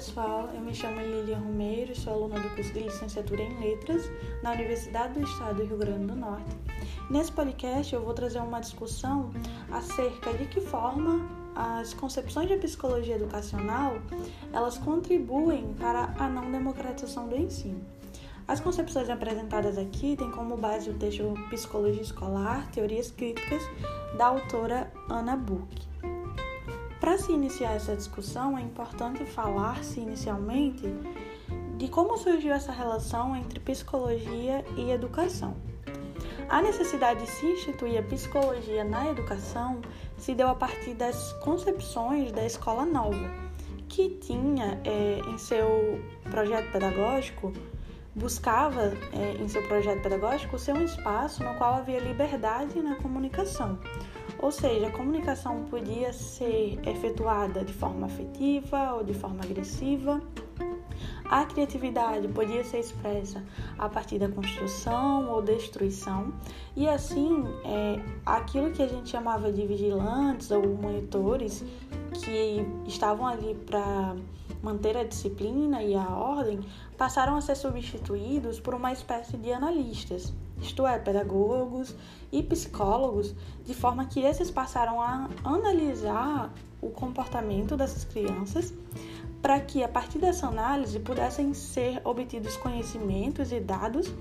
pessoal, eu me chamo Lilian Romeiro, sou aluna do curso de licenciatura em Letras na Universidade do Estado do Rio Grande do Norte. Nesse podcast eu vou trazer uma discussão acerca de que forma as concepções de psicologia educacional elas contribuem para a não democratização do ensino. As concepções apresentadas aqui têm como base o texto Psicologia Escolar, Teorias Críticas, da autora Anna Buch. Para se iniciar essa discussão, é importante falar-se inicialmente de como surgiu essa relação entre psicologia e educação. A necessidade de se instituir a psicologia na educação se deu a partir das concepções da escola nova, que tinha é, em seu projeto pedagógico buscava é, em seu projeto pedagógico ser um espaço no qual havia liberdade na comunicação. Ou seja, a comunicação podia ser efetuada de forma afetiva ou de forma agressiva. A criatividade podia ser expressa a partir da construção ou destruição, e assim, é, aquilo que a gente chamava de vigilantes ou monitores, que estavam ali para manter a disciplina e a ordem, passaram a ser substituídos por uma espécie de analistas, isto é, pedagogos e psicólogos, de forma que esses passaram a analisar o comportamento dessas crianças para que a partir dessa análise pudessem ser obtidos conhecimentos e dados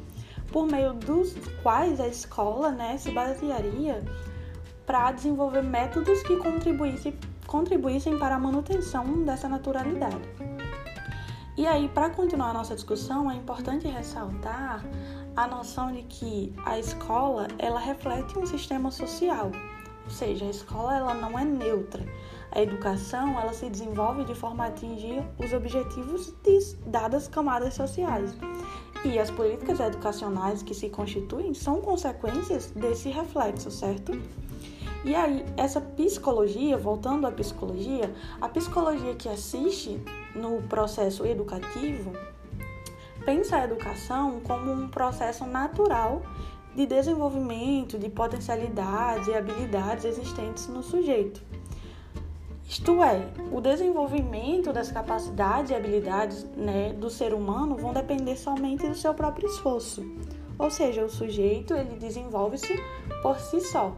por meio dos quais a escola né, se basearia para desenvolver métodos que contribuíssem contribuíssem para a manutenção dessa naturalidade. E aí, para continuar a nossa discussão, é importante ressaltar a noção de que a escola ela reflete um sistema social, ou seja, a escola ela não é neutra. A educação ela se desenvolve de forma a atingir os objetivos de dadas camadas sociais. E as políticas educacionais que se constituem são consequências desse reflexo, certo? E aí, essa psicologia, voltando à psicologia, a psicologia que assiste no processo educativo pensa a educação como um processo natural de desenvolvimento de potencialidades e habilidades existentes no sujeito. Isto é, o desenvolvimento das capacidades e habilidades né, do ser humano vão depender somente do seu próprio esforço. Ou seja, o sujeito ele desenvolve-se por si só.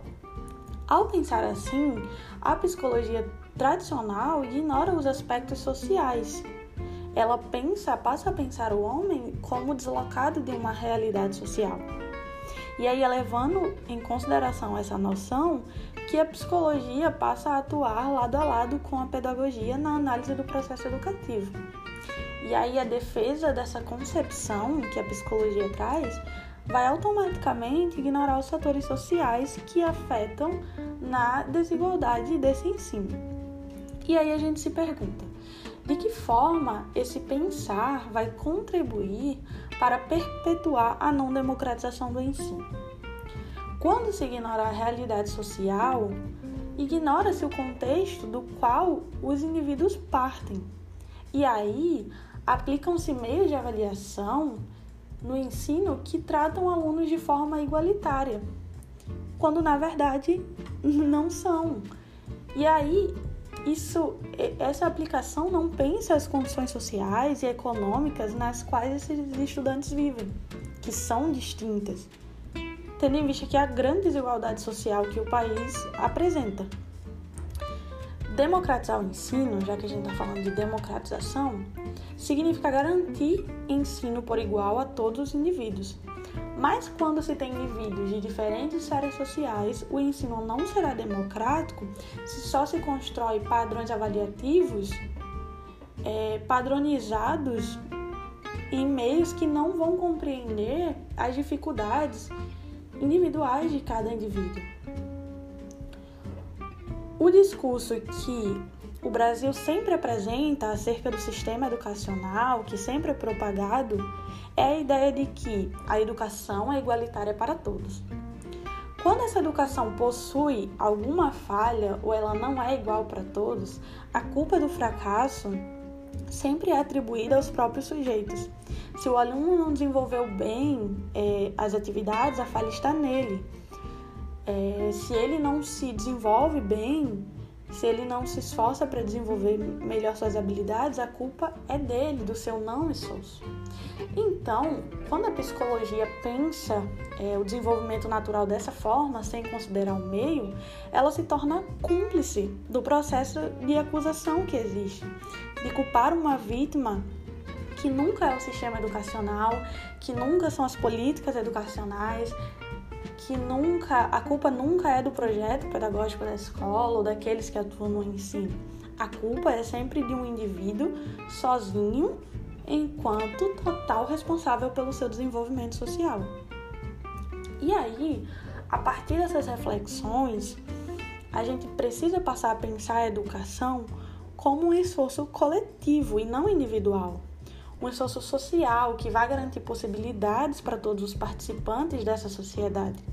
Ao pensar assim, a psicologia tradicional ignora os aspectos sociais. Ela pensa, passa a pensar o homem como deslocado de uma realidade social. E aí, levando em consideração essa noção, que a psicologia passa a atuar lado a lado com a pedagogia na análise do processo educativo. E aí, a defesa dessa concepção que a psicologia traz vai automaticamente ignorar os fatores sociais que afetam na desigualdade desse ensino. E aí a gente se pergunta: de que forma esse pensar vai contribuir para perpetuar a não democratização do ensino? Quando se ignora a realidade social, ignora-se o contexto do qual os indivíduos partem. E aí aplicam-se meios de avaliação no ensino que tratam alunos de forma igualitária, quando na verdade não são. E aí isso, essa aplicação não pensa as condições sociais e econômicas nas quais esses estudantes vivem, que são distintas, tendo em vista que a grande desigualdade social que o país apresenta. Democratizar o ensino, já que a gente está falando de democratização, significa garantir ensino por igual a todos os indivíduos. Mas quando se tem indivíduos de diferentes áreas sociais, o ensino não será democrático se só se constrói padrões avaliativos é, padronizados em meios que não vão compreender as dificuldades individuais de cada indivíduo. O discurso que o Brasil sempre apresenta acerca do sistema educacional, que sempre é propagado, é a ideia de que a educação é igualitária para todos. Quando essa educação possui alguma falha ou ela não é igual para todos, a culpa do fracasso sempre é atribuída aos próprios sujeitos. Se o aluno não desenvolveu bem é, as atividades, a falha está nele. É, se ele não se desenvolve bem, Se ele não se esforça para desenvolver melhor suas habilidades, a culpa é dele, do seu não esforço. Então, quando a psicologia pensa é, o desenvolvimento natural dessa forma, sem considerar o meio, ela se torna cúmplice do processo de acusação que existe, de culpar uma vítima que nunca é o sistema educacional, que nunca são as políticas educacionais, que nunca a culpa nunca é do projeto pedagógico da escola ou daqueles que atuam no ensino. A culpa é sempre de um indivíduo sozinho, enquanto total responsável pelo seu desenvolvimento social. E aí, a partir dessas reflexões, a gente precisa passar a pensar a educação como um esforço coletivo e não individual um esforço social que vai garantir possibilidades para todos os participantes dessa sociedade.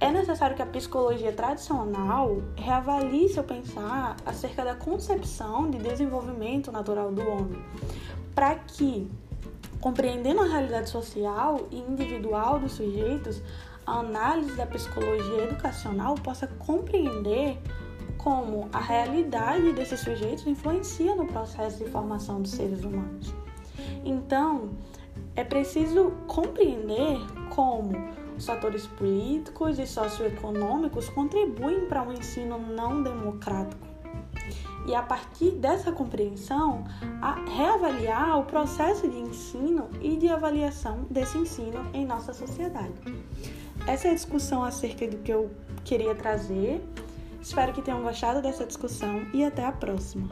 É necessário que a psicologia tradicional reavalie seu pensar acerca da concepção de desenvolvimento natural do homem, para que, compreendendo a realidade social e individual dos sujeitos, a análise da psicologia educacional possa compreender como a realidade desses sujeitos influencia no processo de formação dos seres humanos. Então, é preciso compreender como os fatores políticos e socioeconômicos contribuem para um ensino não democrático. E a partir dessa compreensão, reavaliar o processo de ensino e de avaliação desse ensino em nossa sociedade. Essa é a discussão acerca do que eu queria trazer. Espero que tenham gostado dessa discussão e até a próxima.